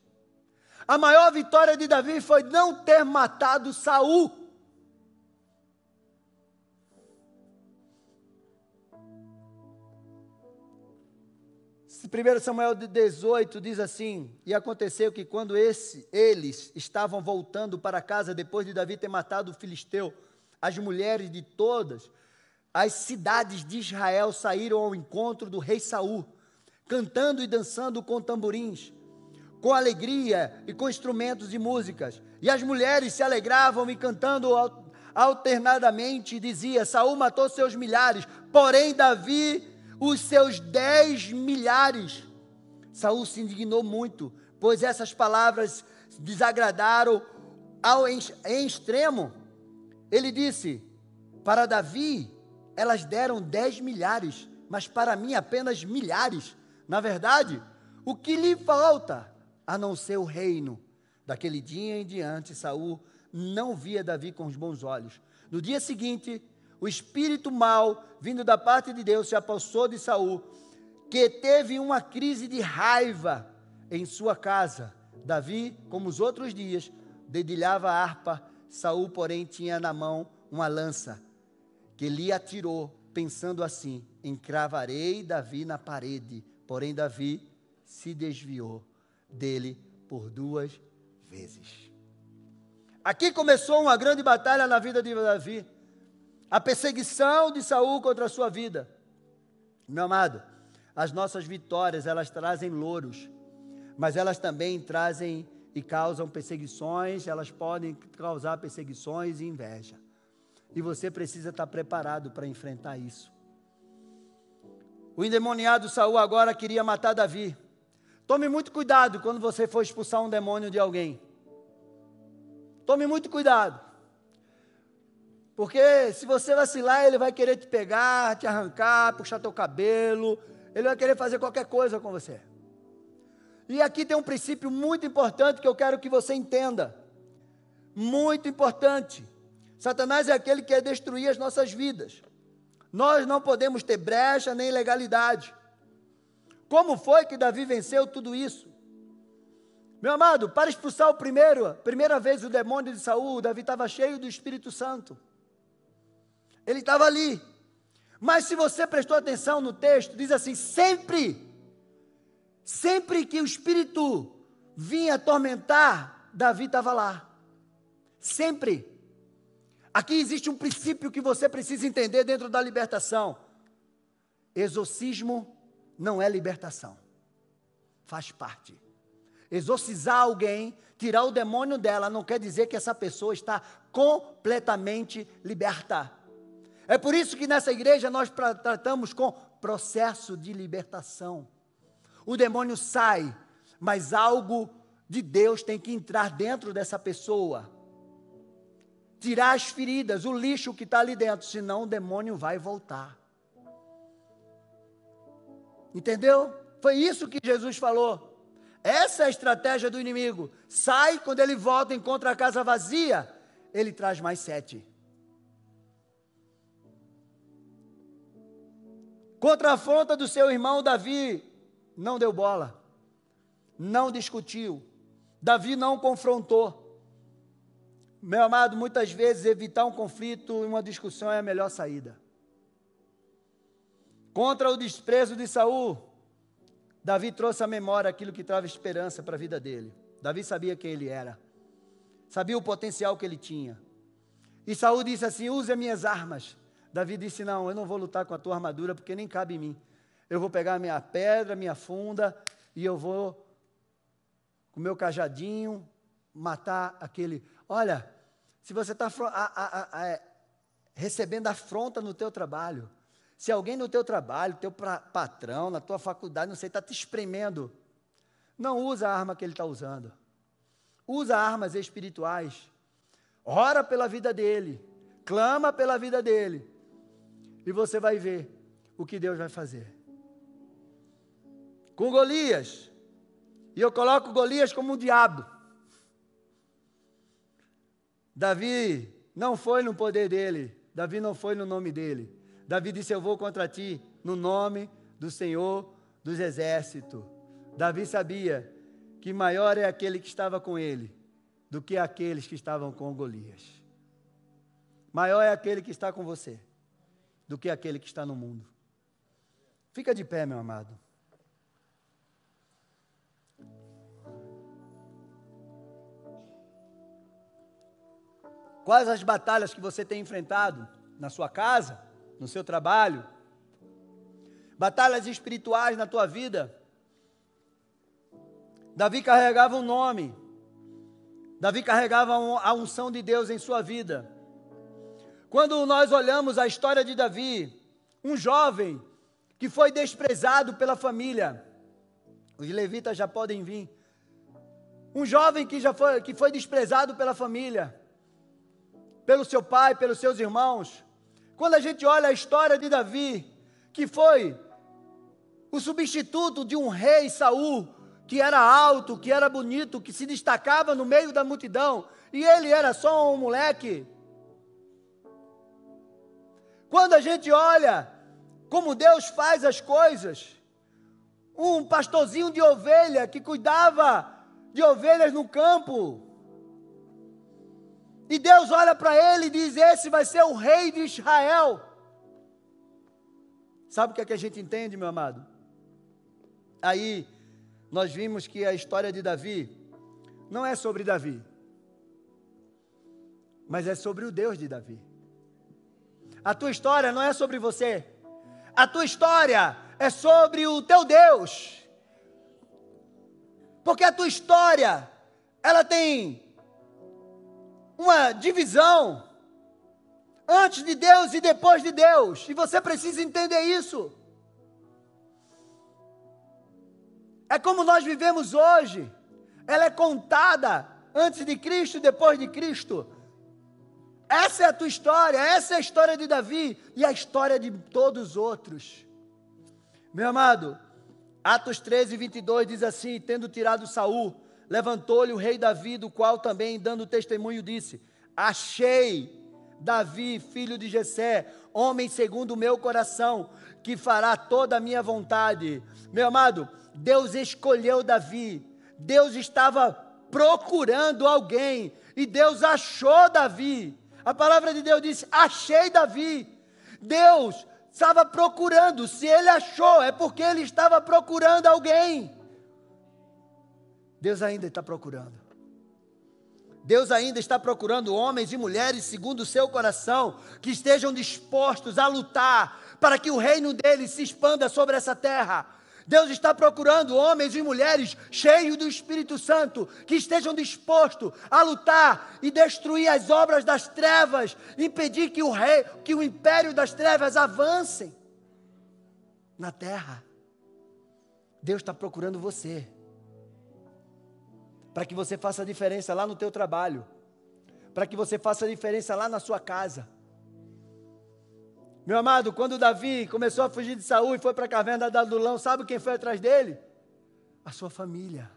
S1: A maior vitória de Davi foi não ter matado Saul. Primeiro Samuel 18 diz assim: E aconteceu que quando esse, eles estavam voltando para casa depois de Davi ter matado o filisteu, as mulheres de todas as cidades de Israel saíram ao encontro do rei Saul, cantando e dançando com tamborins com alegria e com instrumentos de músicas. E as mulheres se alegravam e cantando alternadamente dizia: Saul matou seus milhares, porém Davi os seus dez milhares. Saul se indignou muito, pois essas palavras desagradaram ao em, em extremo. Ele disse: Para Davi elas deram dez milhares, mas para mim apenas milhares. Na verdade, o que lhe falta a não ser o reino. Daquele dia em diante, Saul não via Davi com os bons olhos. No dia seguinte, o espírito mal vindo da parte de Deus se apossou de Saul, que teve uma crise de raiva em sua casa. Davi, como os outros dias, dedilhava a harpa, Saul, porém, tinha na mão uma lança, que lhe atirou, pensando assim: encravarei Davi na parede. Porém, Davi se desviou dele por duas vezes. Aqui começou uma grande batalha na vida de Davi. A perseguição de Saul contra a sua vida. Meu amado, as nossas vitórias, elas trazem louros, mas elas também trazem e causam perseguições, elas podem causar perseguições e inveja. E você precisa estar preparado para enfrentar isso. O endemoniado Saul agora queria matar Davi. Tome muito cuidado quando você for expulsar um demônio de alguém. Tome muito cuidado. Porque se você vacilar, ele vai querer te pegar, te arrancar, puxar teu cabelo, ele vai querer fazer qualquer coisa com você. E aqui tem um princípio muito importante que eu quero que você entenda. Muito importante. Satanás é aquele que quer destruir as nossas vidas. Nós não podemos ter brecha nem ilegalidade. Como foi que Davi venceu tudo isso? Meu amado, para expulsar o primeiro, primeira vez o demônio de Saul, Davi estava cheio do Espírito Santo. Ele estava ali. Mas se você prestou atenção no texto, diz assim: sempre, sempre que o Espírito vinha atormentar, Davi estava lá. Sempre. Aqui existe um princípio que você precisa entender dentro da libertação: exorcismo não é libertação, faz parte. Exorcizar alguém, tirar o demônio dela, não quer dizer que essa pessoa está completamente liberta. É por isso que nessa igreja nós tratamos com processo de libertação. O demônio sai, mas algo de Deus tem que entrar dentro dessa pessoa. Tirar as feridas, o lixo que está ali dentro, senão o demônio vai voltar. Entendeu? Foi isso que Jesus falou. Essa é a estratégia do inimigo. Sai, quando ele volta, encontra a casa vazia, ele traz mais sete. Contra a afronta do seu irmão Davi, não deu bola, não discutiu, Davi não confrontou. Meu amado, muitas vezes evitar um conflito e uma discussão é a melhor saída. Contra o desprezo de Saul, Davi trouxe à memória aquilo que trava esperança para a vida dele. Davi sabia quem ele era, sabia o potencial que ele tinha. E Saul disse assim: use as minhas armas. Davi disse: Não, eu não vou lutar com a tua armadura porque nem cabe em mim. Eu vou pegar minha pedra, minha funda e eu vou, com o meu cajadinho, matar aquele. Olha, se você está é, recebendo afronta no teu trabalho, se alguém no teu trabalho, teu patrão, na tua faculdade, não sei, está te espremendo, não usa a arma que ele está usando. Usa armas espirituais. Ora pela vida dele. Clama pela vida dele. E você vai ver o que Deus vai fazer. Com Golias. E eu coloco Golias como um diabo. Davi não foi no poder dele. Davi não foi no nome dele. Davi disse: Eu vou contra ti no nome do Senhor dos exércitos. Davi sabia que maior é aquele que estava com ele do que aqueles que estavam com Golias. Maior é aquele que está com você do que aquele que está no mundo. Fica de pé, meu amado. Quais as batalhas que você tem enfrentado na sua casa? No seu trabalho, batalhas espirituais na tua vida. Davi carregava um nome, Davi carregava a unção de Deus em sua vida. Quando nós olhamos a história de Davi, um jovem que foi desprezado pela família, os levitas já podem vir. Um jovem que já foi, que foi desprezado pela família, pelo seu pai, pelos seus irmãos, quando a gente olha a história de Davi, que foi o substituto de um rei Saul, que era alto, que era bonito, que se destacava no meio da multidão, e ele era só um moleque. Quando a gente olha como Deus faz as coisas, um pastorzinho de ovelha que cuidava de ovelhas no campo, e Deus olha para ele e diz: Esse vai ser o rei de Israel. Sabe o que, é que a gente entende, meu amado? Aí nós vimos que a história de Davi não é sobre Davi, mas é sobre o Deus de Davi. A tua história não é sobre você, a tua história é sobre o teu Deus. Porque a tua história, ela tem uma divisão antes de Deus e depois de Deus, e você precisa entender isso. É como nós vivemos hoje, ela é contada antes de Cristo e depois de Cristo. Essa é a tua história, essa é a história de Davi e a história de todos os outros. Meu amado, Atos 13, 22 diz assim: Tendo tirado Saul, levantou-lhe o rei Davi, do qual também, dando testemunho, disse: Achei Davi, filho de Jessé, homem segundo o meu coração, que fará toda a minha vontade. Meu amado, Deus escolheu Davi. Deus estava procurando alguém e Deus achou Davi. A palavra de Deus disse: Achei Davi. Deus estava procurando. Se ele achou, é porque ele estava procurando alguém. Deus ainda está procurando. Deus ainda está procurando homens e mulheres segundo o seu coração, que estejam dispostos a lutar para que o reino dele se expanda sobre essa terra. Deus está procurando homens e mulheres cheios do Espírito Santo, que estejam dispostos a lutar e destruir as obras das trevas, impedir que o rei, que o império das trevas avance na terra. Deus está procurando você para que você faça diferença lá no teu trabalho, para que você faça diferença lá na sua casa. Meu amado, quando Davi começou a fugir de Saul e foi para a caverna da Adulão, sabe quem foi atrás dele? A sua família.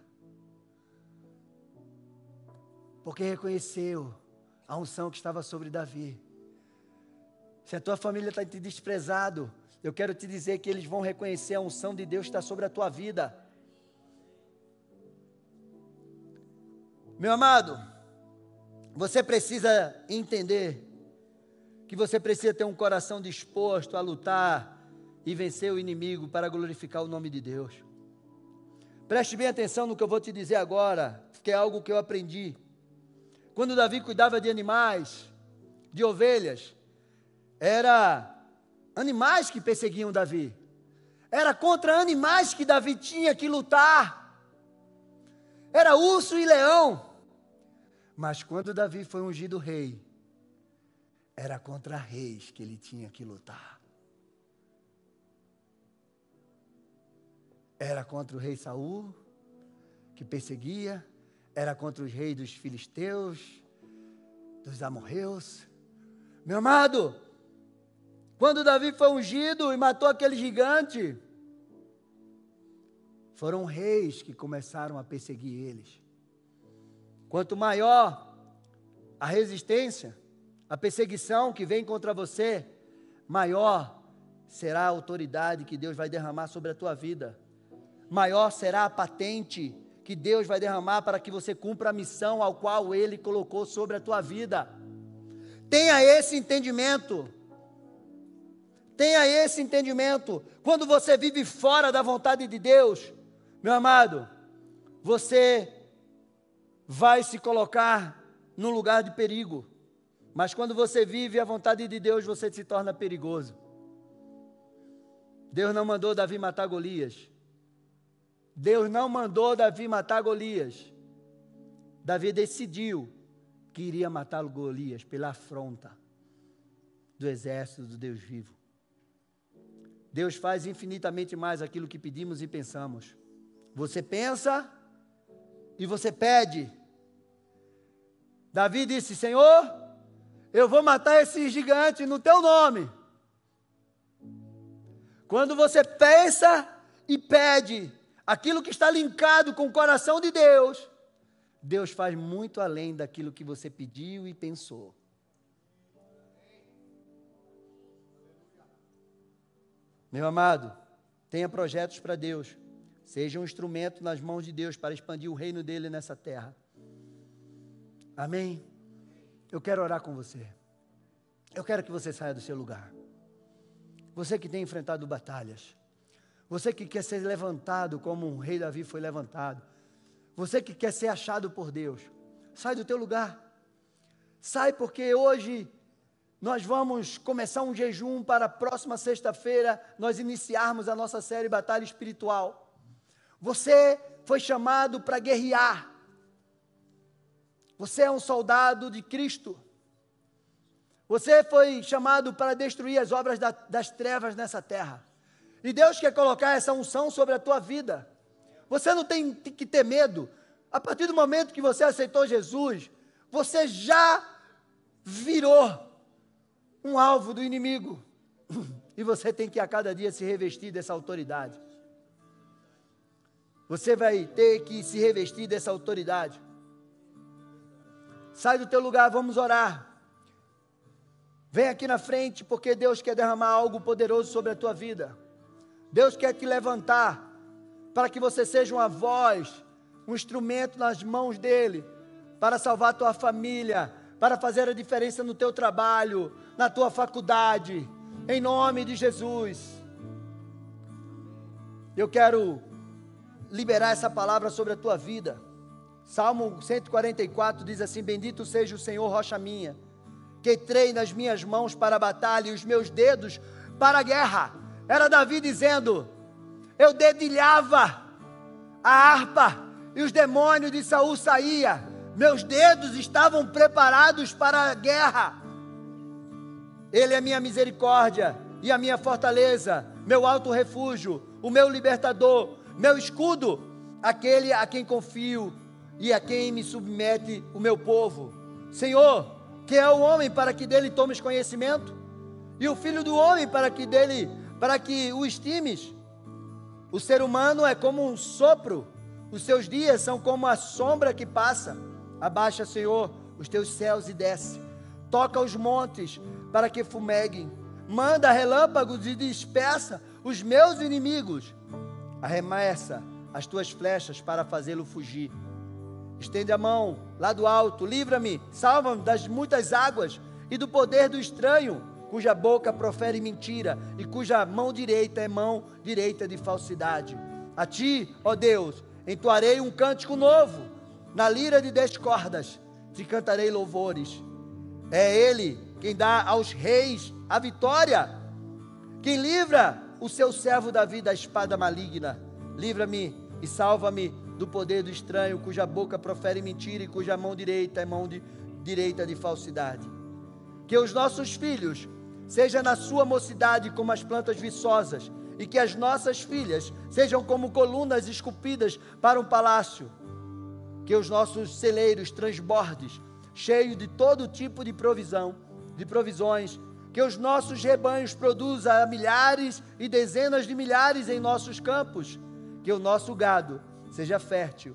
S1: Porque reconheceu a unção que estava sobre Davi. Se a tua família está te desprezado, eu quero te dizer que eles vão reconhecer a unção de Deus que está sobre a tua vida. Meu amado, você precisa entender que você precisa ter um coração disposto a lutar e vencer o inimigo para glorificar o nome de Deus. Preste bem atenção no que eu vou te dizer agora, que é algo que eu aprendi. Quando Davi cuidava de animais, de ovelhas, era animais que perseguiam Davi. Era contra animais que Davi tinha que lutar. Era urso e leão. Mas quando Davi foi ungido rei, era contra reis que ele tinha que lutar. Era contra o rei Saul, que perseguia, era contra os reis dos filisteus, dos amorreus. Meu amado, quando Davi foi ungido e matou aquele gigante, foram reis que começaram a perseguir eles. Quanto maior a resistência, a perseguição que vem contra você, maior será a autoridade que Deus vai derramar sobre a tua vida. Maior será a patente que Deus vai derramar para que você cumpra a missão ao qual Ele colocou sobre a tua vida. Tenha esse entendimento. Tenha esse entendimento. Quando você vive fora da vontade de Deus, meu amado, você vai se colocar num lugar de perigo. Mas quando você vive a vontade de Deus, você se torna perigoso. Deus não mandou Davi matar Golias. Deus não mandou Davi matar Golias. Davi decidiu que iria matar Golias pela afronta do exército do Deus vivo. Deus faz infinitamente mais aquilo que pedimos e pensamos. Você pensa e você pede. Davi disse: Senhor, eu vou matar esse gigante no teu nome. Quando você pensa e pede aquilo que está linkado com o coração de Deus, Deus faz muito além daquilo que você pediu e pensou. Meu amado, tenha projetos para Deus. Seja um instrumento nas mãos de Deus para expandir o reino dele nessa terra. Amém? Eu quero orar com você. Eu quero que você saia do seu lugar. Você que tem enfrentado batalhas. Você que quer ser levantado como o rei Davi foi levantado. Você que quer ser achado por Deus. Sai do teu lugar. Sai porque hoje nós vamos começar um jejum para a próxima sexta-feira nós iniciarmos a nossa série Batalha Espiritual. Você foi chamado para guerrear. Você é um soldado de Cristo. Você foi chamado para destruir as obras da, das trevas nessa terra. E Deus quer colocar essa unção sobre a tua vida. Você não tem que ter medo. A partir do momento que você aceitou Jesus, você já virou um alvo do inimigo. E você tem que a cada dia se revestir dessa autoridade. Você vai ter que se revestir dessa autoridade. Sai do teu lugar, vamos orar. Vem aqui na frente, porque Deus quer derramar algo poderoso sobre a tua vida. Deus quer te levantar para que você seja uma voz, um instrumento nas mãos dele, para salvar a tua família, para fazer a diferença no teu trabalho, na tua faculdade, em nome de Jesus. Eu quero liberar essa palavra sobre a tua vida. Salmo 144 diz assim: Bendito seja o Senhor, rocha minha, que treina as minhas mãos para a batalha e os meus dedos para a guerra. Era Davi dizendo: Eu dedilhava a harpa e os demônios de Saul saía. Meus dedos estavam preparados para a guerra. Ele é minha misericórdia e a minha fortaleza, meu alto refúgio, o meu libertador, meu escudo, aquele a quem confio e a quem me submete o meu povo. Senhor, que é o homem para que dele tomes conhecimento, e o filho do homem para que dele, para que o estimes. O ser humano é como um sopro, os seus dias são como a sombra que passa. Abaixa, Senhor, os teus céus e desce. Toca os montes para que fumeguem. Manda relâmpagos e dispersa os meus inimigos. Arremessa as tuas flechas para fazê-lo fugir. Estende a mão lá do alto, livra-me, salva-me das muitas águas e do poder do estranho, cuja boca profere mentira e cuja mão direita é mão direita de falsidade. A ti, ó Deus, entoarei um cântico novo, na lira de dez cordas, te cantarei louvores. É Ele quem dá aos reis a vitória, quem livra o seu servo Davi da espada maligna. Livra-me e salva-me do poder do estranho, cuja boca profere mentira e cuja mão direita é mão de, direita de falsidade. Que os nossos filhos sejam na sua mocidade como as plantas viçosas, e que as nossas filhas sejam como colunas esculpidas para um palácio. Que os nossos celeiros transbordes, cheios de todo tipo de provisão, de provisões, que os nossos rebanhos produzam milhares e dezenas de milhares em nossos campos, que o nosso gado seja fértil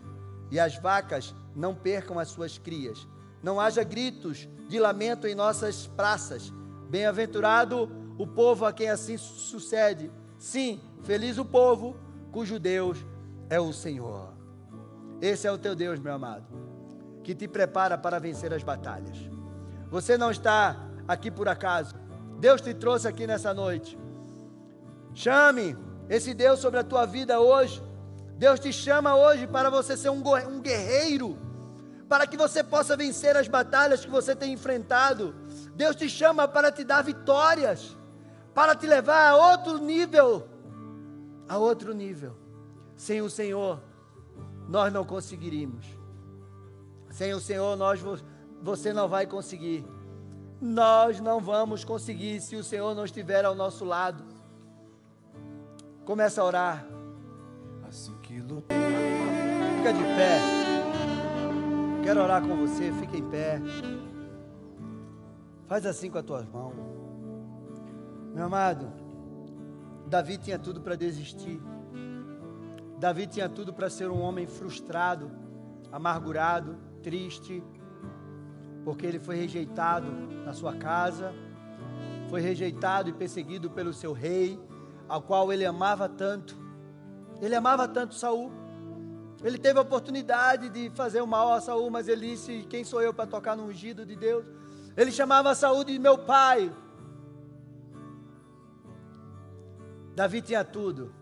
S1: e as vacas não percam as suas crias. Não haja gritos de lamento em nossas praças. Bem-aventurado o povo a quem assim sucede. Sim, feliz o povo cujo Deus é o Senhor. Esse é o teu Deus, meu amado, que te prepara para vencer as batalhas. Você não está aqui por acaso. Deus te trouxe aqui nessa noite. Chame esse Deus sobre a tua vida hoje Deus te chama hoje para você ser um guerreiro, para que você possa vencer as batalhas que você tem enfrentado. Deus te chama para te dar vitórias, para te levar a outro nível, a outro nível. Sem o Senhor, nós não conseguiríamos. Sem o Senhor, nós, você não vai conseguir. Nós não vamos conseguir se o Senhor não estiver ao nosso lado. Começa a orar. Fica de pé. Quero orar com você, fica em pé. Faz assim com as tuas mãos. Meu amado, Davi tinha tudo para desistir. Davi tinha tudo para ser um homem frustrado, amargurado, triste, porque ele foi rejeitado na sua casa, foi rejeitado e perseguido pelo seu rei, ao qual ele amava tanto. Ele amava tanto Saul. Ele teve a oportunidade de fazer o mal a Saul, mas ele disse: Quem sou eu para tocar no ungido de Deus? Ele chamava Saul de meu pai. Davi tinha tudo.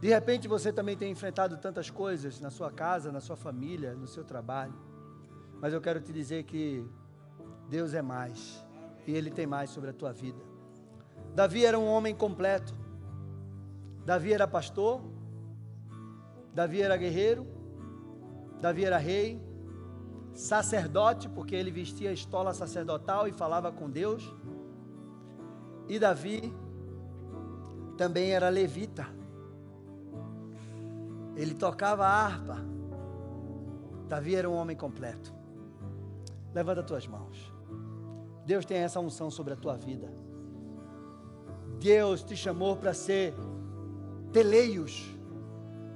S1: De repente você também tem enfrentado tantas coisas na sua casa, na sua família, no seu trabalho. Mas eu quero te dizer que Deus é mais. E Ele tem mais sobre a tua vida. Davi era um homem completo. Davi era pastor. Davi era guerreiro. Davi era rei. Sacerdote, porque ele vestia a estola sacerdotal e falava com Deus. E Davi também era levita. Ele tocava a harpa. Davi era um homem completo. Levanta as tuas mãos. Deus tem essa unção sobre a tua vida. Deus te chamou para ser teleios.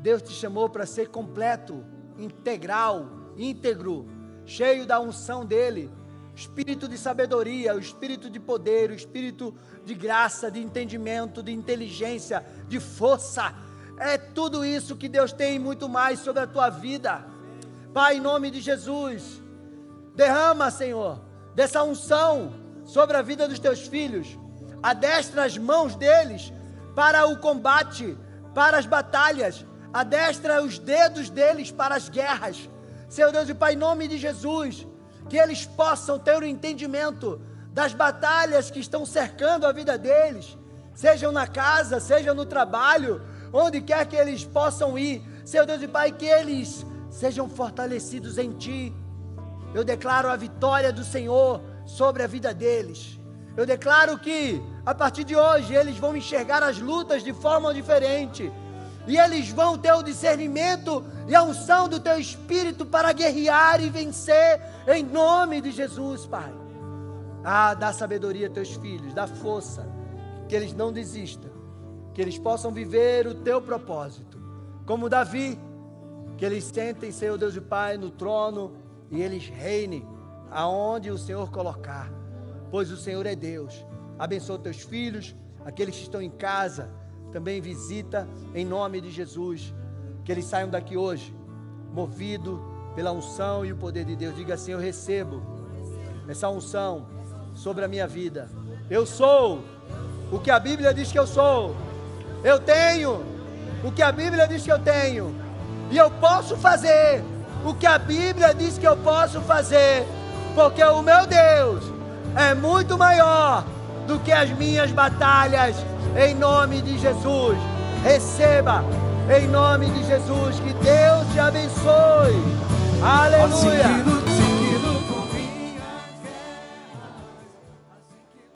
S1: Deus te chamou para ser completo, integral, íntegro, cheio da unção dele. Espírito de sabedoria, o espírito de poder, o espírito de graça, de entendimento, de inteligência, de força. É tudo isso que Deus tem e muito mais sobre a tua vida. Pai, em nome de Jesus, derrama, Senhor, dessa unção sobre a vida dos teus filhos. Adestra as mãos deles para o combate, para as batalhas. Adestra os dedos deles para as guerras. Senhor Deus e Pai, em nome de Jesus, que eles possam ter o entendimento das batalhas que estão cercando a vida deles, sejam na casa, seja no trabalho, onde quer que eles possam ir, Senhor Deus e Pai, que eles sejam fortalecidos em Ti. Eu declaro a vitória do Senhor sobre a vida deles. Eu declaro que a partir de hoje eles vão enxergar as lutas de forma diferente. E eles vão ter o discernimento e a unção do teu espírito para guerrear e vencer em nome de Jesus, Pai. Ah, dá sabedoria a teus filhos, dá força, que eles não desistam, que eles possam viver o teu propósito, como Davi, que eles sentem, Senhor Deus e Pai, no trono e eles reinem aonde o Senhor colocar, pois o Senhor é Deus. Abençoa teus filhos, aqueles que estão em casa, também visita em nome de Jesus, que eles saiam daqui hoje, movido pela unção e o poder de Deus. Diga assim: Eu recebo essa unção sobre a minha vida. Eu sou o que a Bíblia diz que eu sou. Eu tenho o que a Bíblia diz que eu tenho. E eu posso fazer o que a Bíblia diz que eu posso fazer. Porque o meu Deus é muito maior do que as minhas batalhas. Em nome de Jesus. Receba em nome de Jesus. Que Deus te abençoe. Aleluia.